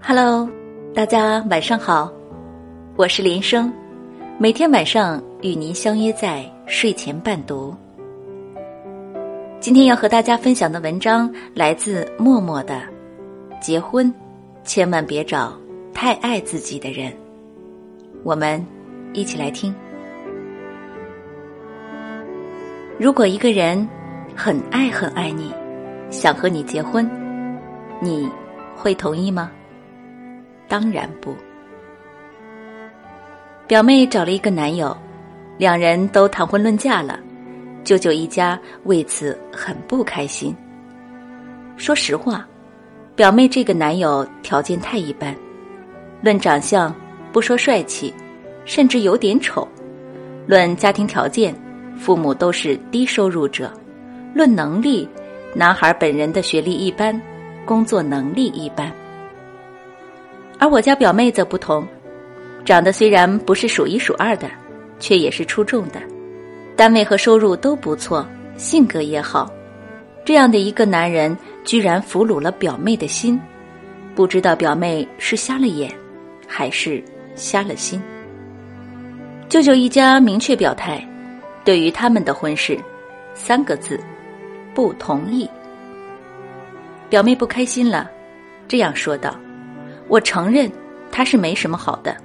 Hello，大家晚上好，我是林生，每天晚上与您相约在睡前伴读。今天要和大家分享的文章来自默默的《结婚千万别找太爱自己的人》，我们一起来听。如果一个人很爱很爱你，想和你结婚，你会同意吗？当然不。表妹找了一个男友，两人都谈婚论嫁了，舅舅一家为此很不开心。说实话，表妹这个男友条件太一般，论长相不说帅气，甚至有点丑；论家庭条件，父母都是低收入者；论能力，男孩本人的学历一般，工作能力一般。而我家表妹则不同，长得虽然不是数一数二的，却也是出众的，单位和收入都不错，性格也好。这样的一个男人，居然俘虏了表妹的心，不知道表妹是瞎了眼，还是瞎了心。舅舅一家明确表态，对于他们的婚事，三个字：不同意。表妹不开心了，这样说道。我承认他是没什么好的，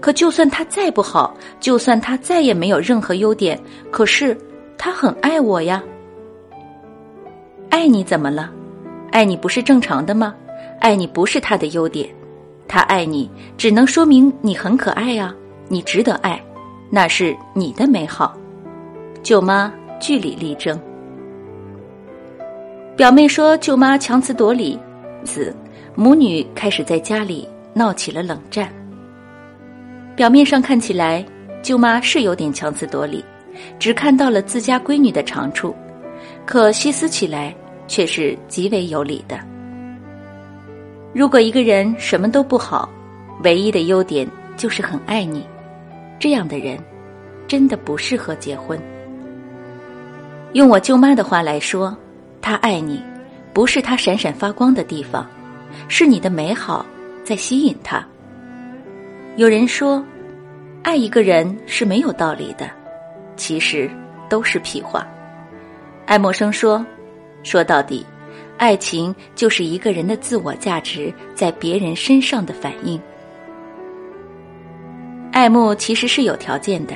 可就算他再不好，就算他再也没有任何优点，可是他很爱我呀。爱你怎么了？爱你不是正常的吗？爱你不是他的优点，他爱你只能说明你很可爱呀，你值得爱，那是你的美好。舅妈据理力争，表妹说舅妈强词夺理，子。母女开始在家里闹起了冷战。表面上看起来，舅妈是有点强词夺理，只看到了自家闺女的长处，可细思起来却是极为有理的。如果一个人什么都不好，唯一的优点就是很爱你，这样的人真的不适合结婚。用我舅妈的话来说，他爱你，不是他闪闪发光的地方。是你的美好在吸引他。有人说，爱一个人是没有道理的，其实都是屁话。爱默生说，说到底，爱情就是一个人的自我价值在别人身上的反应。爱慕其实是有条件的，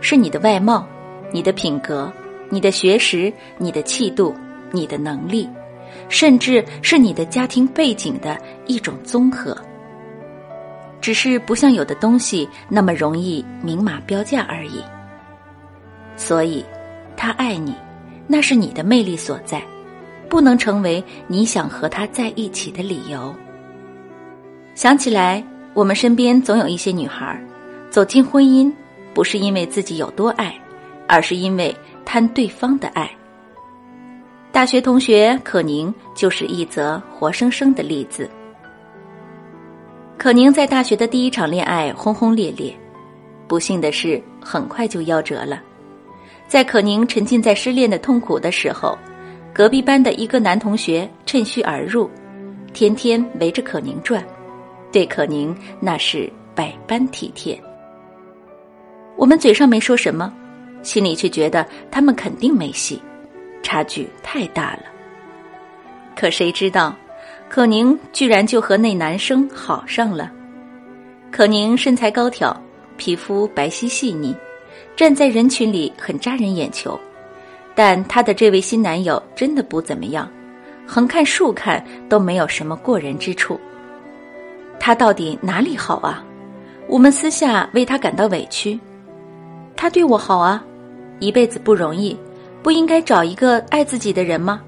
是你的外貌、你的品格、你的学识、你的气度、你的能力。甚至是你的家庭背景的一种综合，只是不像有的东西那么容易明码标价而已。所以，他爱你，那是你的魅力所在，不能成为你想和他在一起的理由。想起来，我们身边总有一些女孩，走进婚姻，不是因为自己有多爱，而是因为贪对方的爱。大学同学可宁就是一则活生生的例子。可宁在大学的第一场恋爱轰轰烈烈，不幸的是很快就夭折了。在可宁沉浸在失恋的痛苦的时候，隔壁班的一个男同学趁虚而入，天天围着可宁转，对可宁那是百般体贴。我们嘴上没说什么，心里却觉得他们肯定没戏。差距太大了，可谁知道，可宁居然就和那男生好上了。可宁身材高挑，皮肤白皙细腻，站在人群里很扎人眼球。但她的这位新男友真的不怎么样，横看竖看都没有什么过人之处。他到底哪里好啊？我们私下为他感到委屈。他对我好啊，一辈子不容易。不应该找一个爱自己的人吗？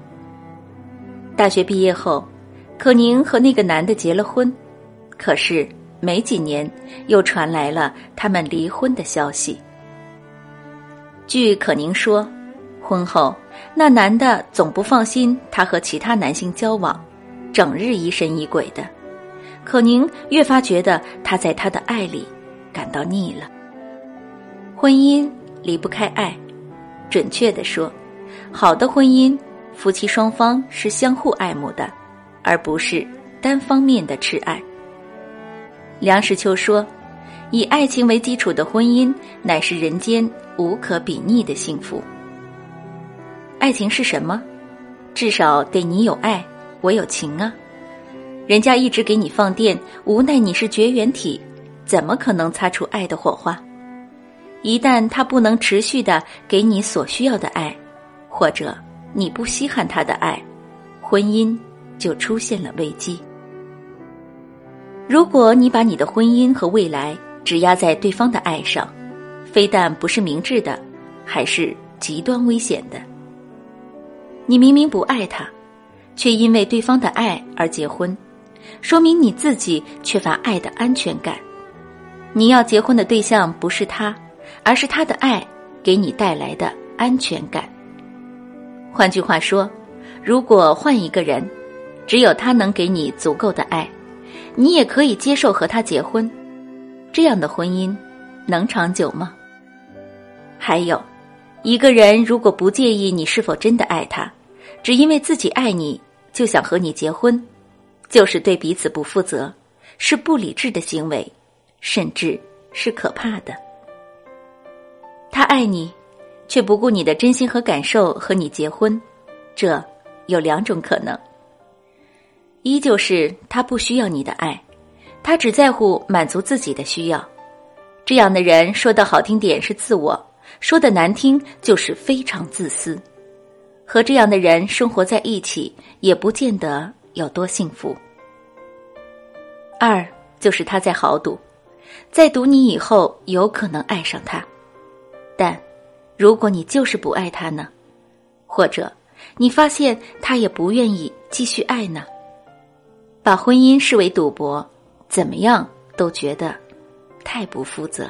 大学毕业后，可宁和那个男的结了婚，可是没几年又传来了他们离婚的消息。据可宁说，婚后那男的总不放心她和其他男性交往，整日疑神疑鬼的。可宁越发觉得他在他的爱里感到腻了。婚姻离不开爱。准确的说，好的婚姻，夫妻双方是相互爱慕的，而不是单方面的痴爱。梁实秋说：“以爱情为基础的婚姻，乃是人间无可比拟的幸福。”爱情是什么？至少得你有爱，我有情啊！人家一直给你放电，无奈你是绝缘体，怎么可能擦出爱的火花？一旦他不能持续的给你所需要的爱，或者你不稀罕他的爱，婚姻就出现了危机。如果你把你的婚姻和未来只压在对方的爱上，非但不是明智的，还是极端危险的。你明明不爱他，却因为对方的爱而结婚，说明你自己缺乏爱的安全感。你要结婚的对象不是他。而是他的爱给你带来的安全感。换句话说，如果换一个人，只有他能给你足够的爱，你也可以接受和他结婚。这样的婚姻能长久吗？还有，一个人如果不介意你是否真的爱他，只因为自己爱你就想和你结婚，就是对彼此不负责，是不理智的行为，甚至是可怕的。他爱你，却不顾你的真心和感受和你结婚，这有两种可能：一就是他不需要你的爱，他只在乎满足自己的需要。这样的人说的好听点是自我，说的难听就是非常自私。和这样的人生活在一起，也不见得有多幸福。二就是他在豪赌，在赌你以后有可能爱上他。但，如果你就是不爱他呢？或者，你发现他也不愿意继续爱呢？把婚姻视为赌博，怎么样都觉得太不负责。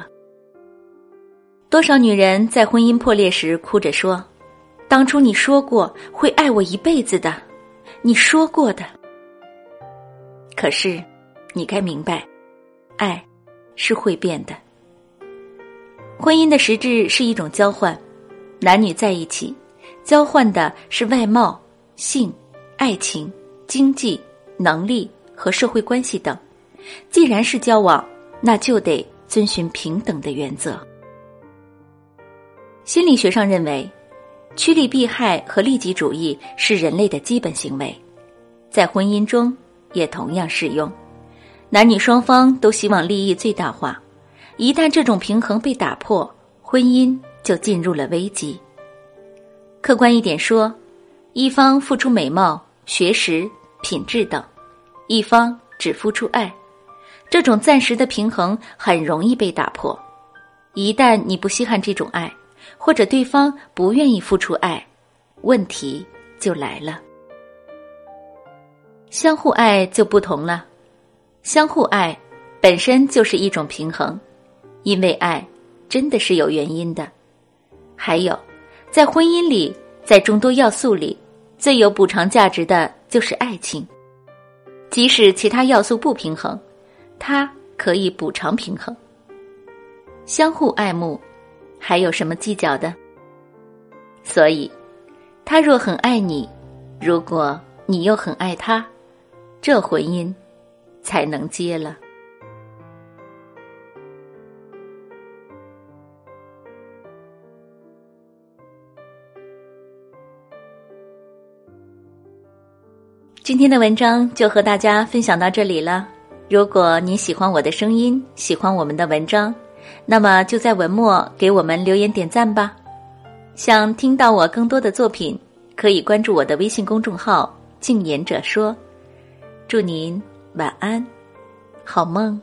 多少女人在婚姻破裂时哭着说：“当初你说过会爱我一辈子的，你说过的。”可是，你该明白，爱是会变的。婚姻的实质是一种交换，男女在一起，交换的是外貌、性、爱情、经济、能力和社会关系等。既然是交往，那就得遵循平等的原则。心理学上认为，趋利避害和利己主义是人类的基本行为，在婚姻中也同样适用。男女双方都希望利益最大化。一旦这种平衡被打破，婚姻就进入了危机。客观一点说，一方付出美貌、学识、品质等，一方只付出爱，这种暂时的平衡很容易被打破。一旦你不稀罕这种爱，或者对方不愿意付出爱，问题就来了。相互爱就不同了，相互爱本身就是一种平衡。因为爱真的是有原因的，还有，在婚姻里，在众多要素里，最有补偿价值的就是爱情。即使其他要素不平衡，它可以补偿平衡。相互爱慕，还有什么计较的？所以，他若很爱你，如果你又很爱他，这婚姻才能结了。今天的文章就和大家分享到这里了。如果你喜欢我的声音，喜欢我们的文章，那么就在文末给我们留言点赞吧。想听到我更多的作品，可以关注我的微信公众号“静言者说”。祝您晚安，好梦。